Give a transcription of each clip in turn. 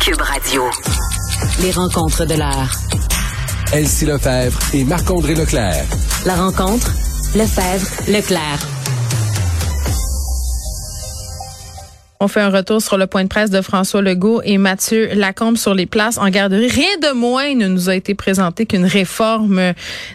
Cube Radio. Les rencontres de l'heure. Elsie Lefebvre et Marc-André Leclerc. La rencontre, Lefebvre, Leclerc. On fait un retour sur le point de presse de François Legault et Mathieu Lacombe sur les places en garderie. Rien de moins ne nous a été présenté qu'une réforme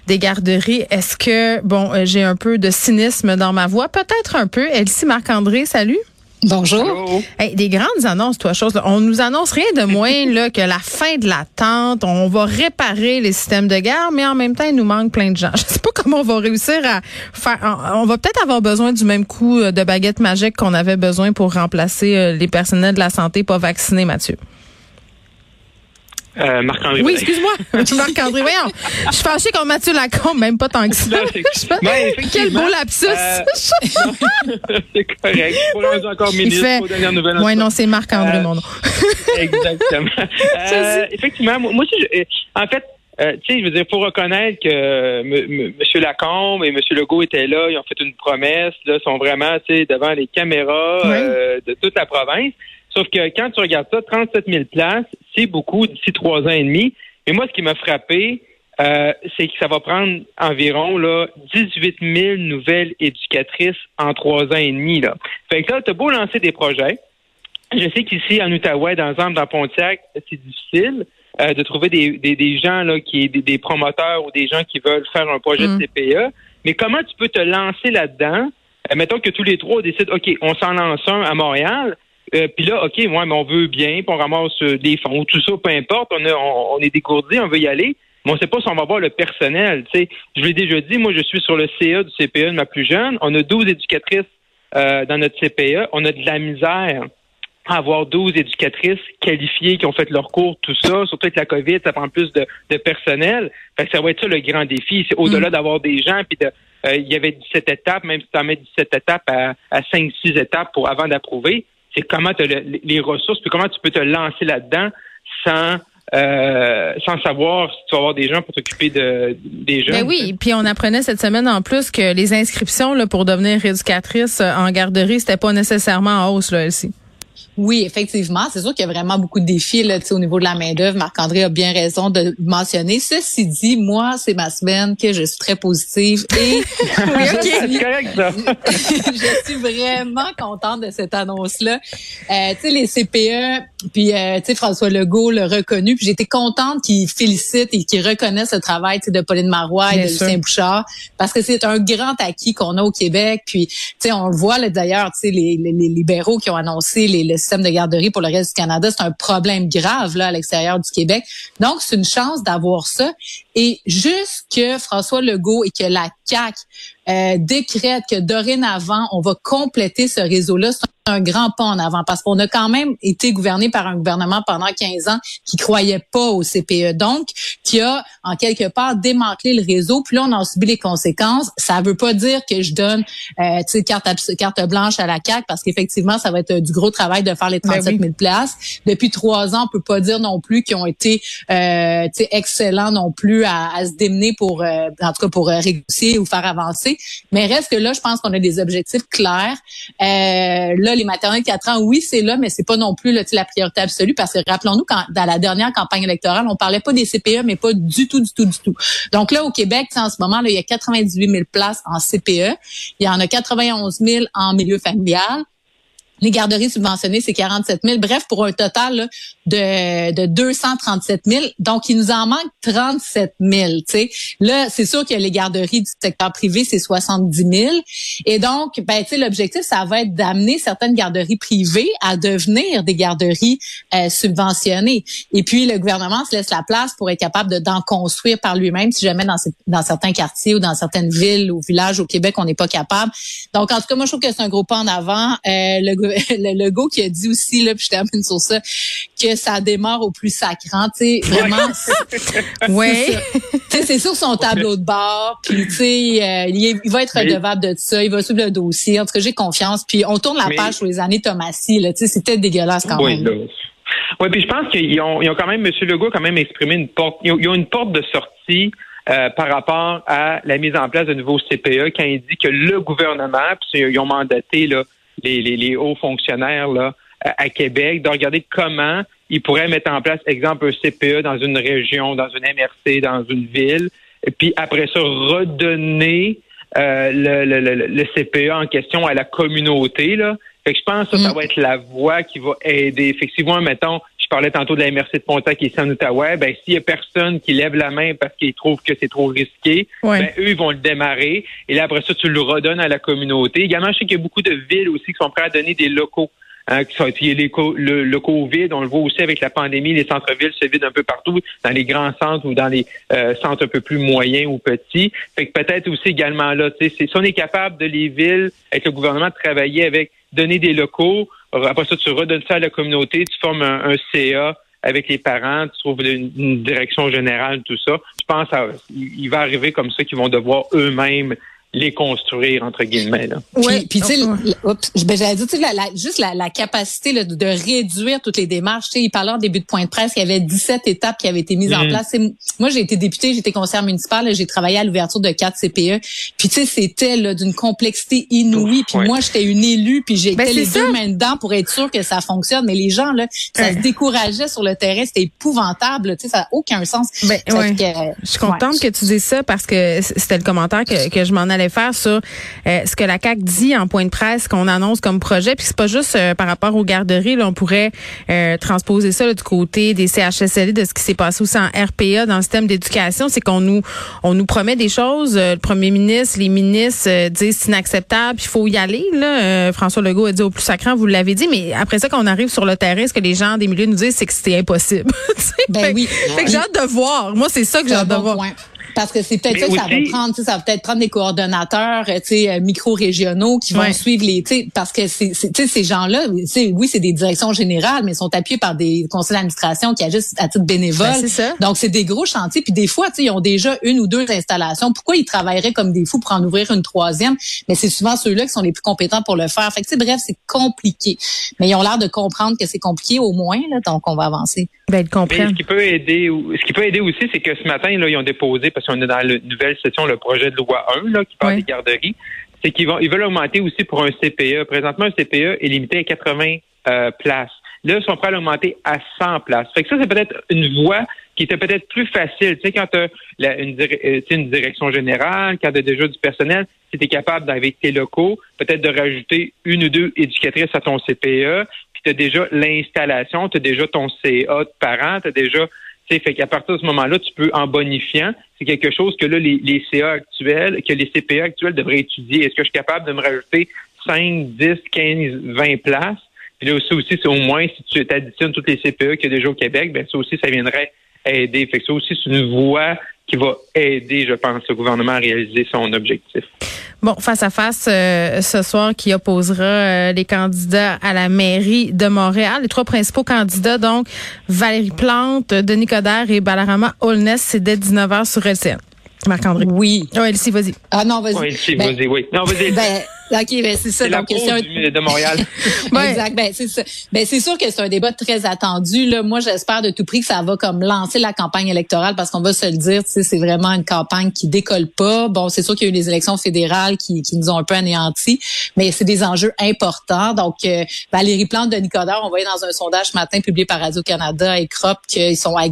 des garderies. Est-ce que, bon, euh, j'ai un peu de cynisme dans ma voix? Peut-être un peu. Elsie Marc-André, salut. Bonjour. Hey, des grandes annonces, toi, chose. On nous annonce rien de moins là, que la fin de l'attente. On va réparer les systèmes de guerre, mais en même temps, il nous manque plein de gens. Je sais pas comment on va réussir à faire. On va peut-être avoir besoin du même coup de baguette magique qu'on avait besoin pour remplacer euh, les personnels de la santé pas vaccinés, Mathieu. Euh, Marc-André. Oui, excuse-moi. Marc-André, voyons. Je suis fâchée contre Mathieu Lacombe, même pas tant que ça. Ben, Quel beau lapsus. Euh, c'est correct. Pour un encore ministre, fait... pour dernière nouvelle. Oui, non, c'est Marc-André, Euh, mon nom. Exactement. Euh, effectivement, moi moi aussi, je- en fait, euh, tu sais, je veux dire, faut reconnaître que M. M- Lacombe et M. Legault étaient là, ils ont fait une promesse, là, sont vraiment, tu sais, devant les caméras Oui. euh, de toute la province. Sauf que quand tu regardes ça, 37 000 places, beaucoup d'ici trois ans et demi. Mais moi, ce qui m'a frappé, euh, c'est que ça va prendre environ là 18 000 nouvelles éducatrices en trois ans et demi. Là. Fait que là, t'as beau lancer des projets. Je sais qu'ici, en Outaouais, dans exemple, dans Pontiac, c'est difficile euh, de trouver des, des, des gens là, qui des, des promoteurs ou des gens qui veulent faire un projet Mm. de CPE. Mais comment tu peux te lancer là-dedans? Euh, mettons que tous les trois décident, OK, on s'en lance un à Montréal. Euh, puis là, OK, moi, mais on veut bien, puis on ramasse euh, des fonds, ou tout ça, peu importe, on, a- on, on est dégourdi, on veut y aller, mais on ne sait pas si on va avoir le personnel. Tu sais, je l'ai déjà dit, moi, je suis sur le CA du CPE de ma plus jeune. On a 12 éducatrices euh, dans notre CPE. On a de la misère à avoir 12 éducatrices qualifiées qui ont fait leur cours, tout ça. Surtout avec la COVID, ça prend plus de, de personnel. Fait que ça va être ça le grand défi. C'est au-delà d'avoir des gens, puis de euh, il y avait 17 étapes, même si tu en mets 17 étapes à, à 5-6 étapes pour avant d'approuver, c'est comment tu as le- les ressources, puis comment tu peux te lancer là-dedans sans euh, sans savoir si tu vas avoir des gens pour t'occuper de des jeunes. Ben oui, puis on apprenait cette semaine en plus que les inscriptions là, pour devenir éducatrice euh, en garderie, c'était pas nécessairement en hausse là aussi. Oui, effectivement. C'est sûr qu'il y a vraiment beaucoup de défis là, tu sais, au niveau de la main-d'œuvre. Marc-André a bien raison de le mentionner. Ceci dit, moi, c'est ma semaine que je suis très positive et ok. C'est correct, ça. je suis vraiment contente de cette annonce-là. Euh, tu sais, les CPE, puis euh, tu sais, François Legault l'a reconnu, puis j'étais contente qu'il félicite et qu'il reconnaisse le travail tu sais, de Pauline Marois et Bien de sûr. Lucien Bouchard, parce que c'est un grand acquis qu'on a au Québec. Puis, tu sais, on le voit là, d'ailleurs, tu sais, les, les, les libéraux qui ont annoncé les, le système de garderie pour le reste du Canada, c'est un problème grave là à l'extérieur du Québec. Donc, c'est une chance d'avoir ça. Et juste que François Legault et que la CAQ euh, décrète que dorénavant, on va compléter ce réseau-là, c'est un grand pas en avant parce qu'on a quand même été gouverné par un gouvernement pendant 15 ans qui croyait pas au CPE. Donc, qui a, en quelque part, démantelé le réseau. Puis là, on en subit les conséquences. Ça veut pas dire que je donne, euh, carte, carte blanche à la CAQ parce qu'effectivement, ça va être euh, du gros travail de faire les Ben 37 oui. 000 places. Depuis trois ans, on peut pas dire non plus qu'ils ont été, euh, excellents non plus à, à se démener pour, euh, en tout cas, pour euh, négocier ou faire avancer. Mais reste que là, je pense qu'on a des objectifs clairs. Euh, là, les maternelles de 4 ans, oui, c'est là, mais c'est pas non plus là, la priorité absolue parce que rappelons-nous, quand dans la dernière campagne électorale, on parlait pas des CPE, mais pas du tout, du tout, du tout. Donc là, au Québec, en ce moment, là, il y a 98 000 places en CPE. Il y en a 91 000 en milieu familial. Les garderies subventionnées, c'est 47 000. Bref, pour un total là, de, de 237 000. Donc, il nous en manque 37 000. tu sais. Là, c'est sûr que les garderies du secteur privé, c'est 70 000. Et donc, ben, l'objectif, ça va être d'amener certaines garderies privées à devenir des garderies euh, subventionnées. Et puis, le gouvernement se laisse la place pour être capable de- d'en construire par lui-même si jamais dans, dans certains quartiers ou dans certaines villes ou villages au Québec, on n'est pas capable. Donc, en tout cas, moi, je trouve que c'est un gros pas en avant. Euh, le logo qui a dit aussi, là, puis je termine sur ça, que ça démarre au plus sacrant. Tu sais, vraiment, Oui. c'est sur son tableau de bord, puis tu sais, euh, il, va être redevable de ça, il va suivre le dossier. En tout cas, j'ai confiance. Puis on tourne la Mais- page sur les années Thomasy, là, tu sais, c'était dégueulasse quand Oui, même. là. Oui, puis je pense qu'ils ont, ils ont quand même, M. Legault a quand même exprimé une porte, ils ont, ils ont une porte de sortie euh, par rapport à la mise en place de nouveaux CPE quand il dit que le gouvernement, puis ils ont mandaté là, les, les, les hauts fonctionnaires là, à Québec, de regarder comment ils pourraient mettre en place, exemple, un CPE dans une région, dans une MRC, dans une ville, et puis après ça, redonner euh, le, le, le, CPE en question à la communauté. Là. Fait que je pense que ça, ça mm. va être la voie qui va aider. Effectivement, mettons, je parlais tantôt de la MRC de Pontac qui est en Outaouais, ben s'il y a personne qui lève la main parce qu'il trouve que c'est trop risqué, ben eux ils vont le démarrer et là après ça tu le redonnes à la communauté. Également, je sais qu'il y a beaucoup de villes aussi qui sont prêtes à donner des locaux. Hein, sont, le, le Covid, on le voit aussi avec la pandémie, les centres-villes se vident un peu partout, dans les grands centres ou dans les euh, centres un peu plus moyens ou petits. Fait que peut-être aussi également là, si on est capable de les villes, avec le gouvernement, de travailler avec donner des locaux, après ça, tu redonnes ça à la communauté, tu formes un, CA avec les parents, tu trouves une, direction générale, tout ça. Je pense qu'il va arriver comme ça qu'ils vont devoir eux-mêmes les construire entre guillemets là. Oui, puis tu sais, ben, j'allais dire, la, la, juste la, la capacité là, de, réduire toutes les démarches. Tu sais, il parlait en début de point de presse qu'il y avait 17 étapes qui avaient été mises en mm. place. moi, j'ai été députée, j'étais conseillère municipale, j'ai travaillé à l'ouverture de quatre CPE. Puis tu sais, c'était d'une complexité inouïe. Puis moi, j'étais une élue, puis j'ai ben, les deux mains dedans pour être sûre que ça fonctionne. Mais les gens là, ça se décourageait sur le terrain, c'était épouvantable. Tu sais, ça n'a aucun sens. Ben, je suis contente que tu dises ça parce que c'était le commentaire que, que je m'en allais faire sur euh, ce que la CAC dit en point de presse qu'on annonce comme projet. Puis c'est pas juste euh, par rapport aux garderies. Là, on pourrait euh, transposer ça du côté des CHSLD, de ce qui s'est passé aussi en RPA dans le système d'éducation. C'est qu'on nous on nous promet des choses. le premier ministre, les ministres disent c'est inacceptable, il faut y aller. Là. François Legault a dit au plus sacrant, vous l'avez dit. Mais après ça, quand on arrive sur le terrain, ce que les gens des milieux nous disent, c'est que c'était impossible. ben oui. Fait que j'ai hâte de voir. Moi, c'est ça que j'ai hâte de voir. Parce que c'est peut-être ça que ça va prendre, ça va peut-être prendre des coordonnateurs, tu sais, euh, micro-régionaux qui vont suivre les, tu sais, parce que c'est, tu sais, ces gens-là, oui, c'est des directions générales, mais ils sont appuyés par des conseils d'administration qui agissent à titre bénévole. Ben, ça. Donc c'est des gros chantiers, puis des fois, tu sais, ils ont déjà une ou deux installations. Pourquoi ils travailleraient comme des fous pour en ouvrir une troisième? Mais c'est souvent ceux-là qui sont les plus compétents pour le faire. Fait que, bref, c'est compliqué, mais ils ont l'air de comprendre que c'est compliqué au moins, là, donc on va avancer. Ben, mais ce qui peut aider, ce qui peut aider aussi, c'est que ce matin, là, ils ont déposé parce qu'on est dans la nouvelle session, le projet de loi 1 là, qui parle des garderies, c'est qu'ils vont ils veulent augmenter aussi pour un CPE. Présentement, un CPE est limité à 80 euh, places. Là, ils sont prêts à l'augmenter à 100 places. Fait que ça, c'est peut-être une voie qui était peut-être plus facile. Tu sais, quand tu as une, euh, une, direction générale, quand tu as déjà du personnel, si tu es capable avec tes locaux, peut-être de rajouter une ou deux éducatrices à ton CPE, puis tu as déjà l'installation, tu as déjà ton CA de parents, tu as déjà fait qu'à partir de ce moment-là, tu peux, en bonifiant, c'est quelque chose que là, les, les CA actuels, que les CPA actuels devraient étudier. Est-ce que je suis capable de me rajouter 5, 10, 15, 20 places? Puis là aussi, aussi c'est au moins, si tu additionnes toutes les CPA qu'il y a déjà au Québec, ben ça aussi, ça viendrait aider. Fait que ça aussi, c'est une voie qui va aider, je pense, le gouvernement à réaliser son objectif. Bon, face à face euh, ce soir qui opposera euh, les candidats à la mairie de Montréal. Les trois principaux candidats, donc Valérie Plante, Denis Coderre et Balarama Holness, c'est dès 19h sur LCN. Marc-André. Oui. Oui, Elsie, vas-y. Ah non, vas-y. Oui, Elsie, ben, vas-y, oui. Non, vas-y. Ben, OK, ben c'est ça. C'est la question de Montréal. Exact. Ben c'est ça. Ben c'est sûr que c'est un débat très attendu. Là, moi, j'espère de tout prix que ça va comme lancer la campagne électorale parce qu'on va se le dire, tu sais, c'est vraiment une campagne qui décolle pas. Bon, c'est sûr qu'il y a eu des élections fédérales qui, qui nous ont un peu anéantis, mais c'est des enjeux importants. Donc, euh, Valérie Plante de Nicodère, on voyait dans un sondage ce matin publié par Radio Canada et Crop qu'ils sont à,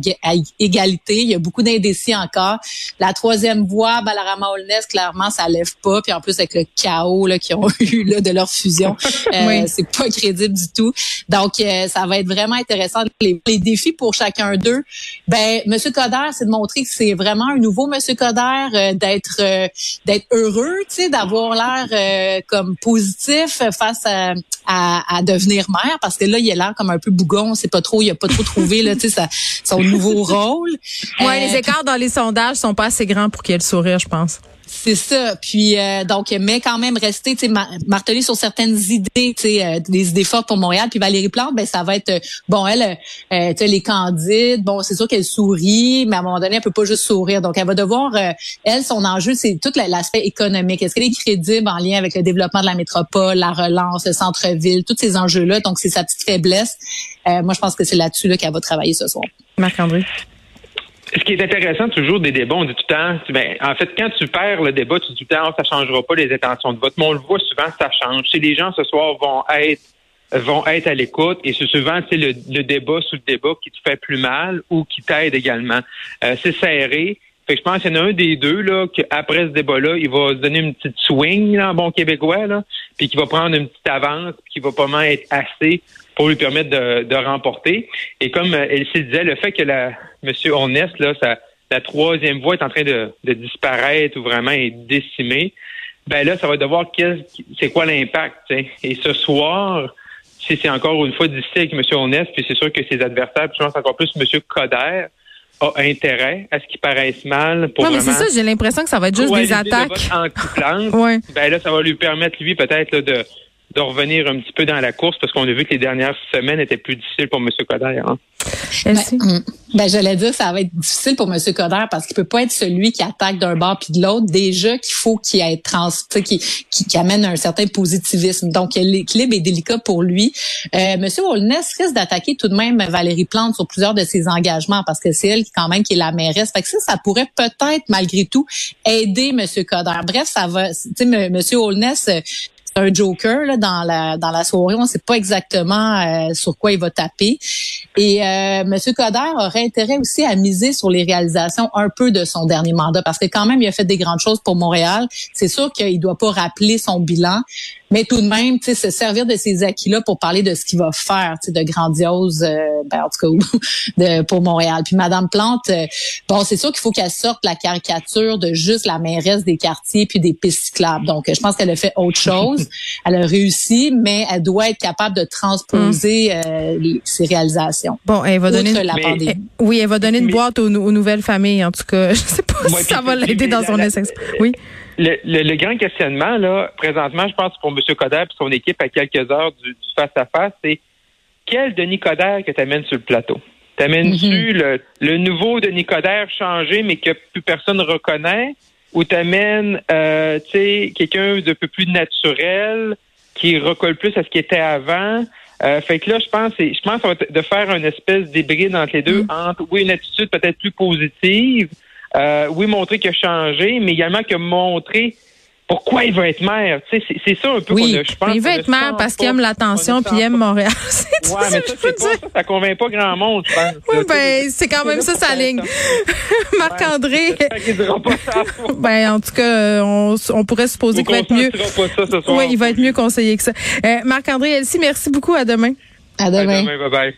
égalité. Il y a beaucoup d'indécis encore. La troisième voie, Balarama Holness, clairement, ça lève pas. Puis en plus avec le chaos là, qui ont eu là, de leur fusion. Euh, C'est pas crédible du tout. Donc, euh, ça va être vraiment intéressant. Les, défis pour chacun d'eux, ben, Monsieur Coder, c'est de montrer que c'est vraiment un nouveau Monsieur Coder, euh, d'être euh, d'être heureux, tu sais, d'avoir l'air comme positif face à, à, devenir maire, parce que là, il a l'air comme un peu bougon, c'est pas trop, il a pas trop trouvé là, tu sais, son nouveau rôle. Ouais, les écarts dans les sondages sont pas assez grands pour qu'il ait le sourire, je pense. C'est ça. Puis euh, donc, mais quand même rester, tu marteler sur certaines idées, tu sais, euh, des idées fortes pour Montréal. Puis Valérie Plante, ben ça va être, euh, bon, elle, tu sais, les candides, bon, c'est sûr qu'elle sourit, mais à un moment donné, elle peut pas juste sourire. Donc, elle va devoir, elle, son enjeu, c'est tout l'aspect économique. Est-ce qu'elle est crédible en lien avec le développement de la métropole, la relance, le centre-ville, tous ces enjeux-là? Donc, c'est sa petite faiblesse. moi, je pense que c'est là-dessus là, qu'elle va travailler ce soir. Marc-André ce qui est intéressant toujours des débats, on dit tout le temps, ben, en fait, quand tu perds le débat, tu dis tout le temps, oh, ça changera pas les intentions de vote. Mais on le voit souvent, ça change. Si les gens ce soir vont être vont être à l'écoute et c'est souvent c'est le, le, débat sous le débat qui te fait plus mal ou qui t'aide également. Euh, c'est serré. Fait que je pense qu'il y en a un des deux là qu'après ce débat-là, il va se donner une petite swing là, en bon québécois là, puis qui va prendre une petite avance, puis qui va pas mal être assez pour lui permettre de, de remporter. Et comme euh, Elsie disait, le fait que la Monsieur Honest là, ça, la troisième voie est en train de, de disparaître ou vraiment est décimée, ben là, ça va devoir c'est quoi l'impact. Et ce soir, si c'est encore une fois difficile avec M. Honest, puis c'est sûr que ses adversaires, puis je pense encore plus M. Coder, a intérêt à ce qu'il paraisse mal pour mais c'est ça, j'ai l'impression que ça va être juste des attaques. ouais. Ben là, ça va lui permettre, lui, peut-être de de revenir un petit peu dans la course parce qu'on a vu que les dernières semaines étaient plus difficiles pour M. Coder. Hein. Ben, hum, ben, j'allais dire ça va être difficile pour M. Coder parce qu'il peut pas être celui qui attaque d'un bord puis de l'autre. Déjà qu'il faut qu'il ait trans, qui, qui, qui, amène un certain positivisme. Donc l'équilibre est délicat pour lui. Euh, M. Holness risque d'attaquer tout de même Valérie Plante sur plusieurs de ses engagements parce que c'est elle qui quand même qui est la mairesse. Fait que ça, ça pourrait peut-être malgré tout aider M. Coder. Bref, ça va. Tu sais, M. Holness un joker là, dans la dans la soirée. On ne sait pas exactement euh, sur quoi il va taper. Et euh, M. Coder aurait intérêt aussi à miser sur les réalisations un peu de son dernier mandat parce que quand même il a fait des grandes choses pour Montréal. C'est sûr qu'il doit pas rappeler son bilan, mais tout de même, tu sais, se servir de ces acquis-là pour parler de ce qu'il va faire, tu sais, de grandiose, euh, ben, en tout cas, de, pour Montréal. Puis Madame Plante, euh, bon, c'est sûr qu'il faut qu'elle sorte la caricature de juste la mairesse des quartiers puis des pistes cyclables. Donc, je pense qu'elle a fait autre chose. elle a réussi, mais elle doit être capable de transposer hum. euh, ses réalisations. Bon, elle va donner la pandémie. Oui, elle va donner une boîte aux, nouvelles familles. En tout cas, je sais pas si ça va l'aider dans son essai. Oui le, grand questionnement, là, présentement, je pense, pour M. Coder et son équipe à quelques heures du face-à-face, c'est quel Denis Coder que tu amènes sur le plateau? T'amènes-tu mm-hmm. le, nouveau Denis Coder changé, mais que plus personne ne reconnaît? Ou t'amènes, euh, tu sais, quelqu'un de peu plus naturel, qui recolle plus à ce qui était avant? Euh, fait que là, je pense, je pense de faire une espèce d'hybride entre les deux, mm-hmm. entre, oui, une attitude peut-être plus positive, euh, oui, montrer qu'il a changé, mais également que montrer pourquoi il veut être maire. C'est ça un peu oui, qu'on a, je pense. Il veut être maire parce qu'il aime l'attention puis il aime Montréal. c'est ouais, mais ça, ça, ça, ça convainc pas grand monde, je pense. Oui, ben, c'est quand même ça sa ligne. Marc-André. ben, en tout cas, on, on pourrait supposer qu'il va être mieux. Pas ça ce soir. Oui, il va être mieux conseillé que ça. Euh, Marc-André Elsie, merci beaucoup. À demain. À demain. À demain. Bye bye.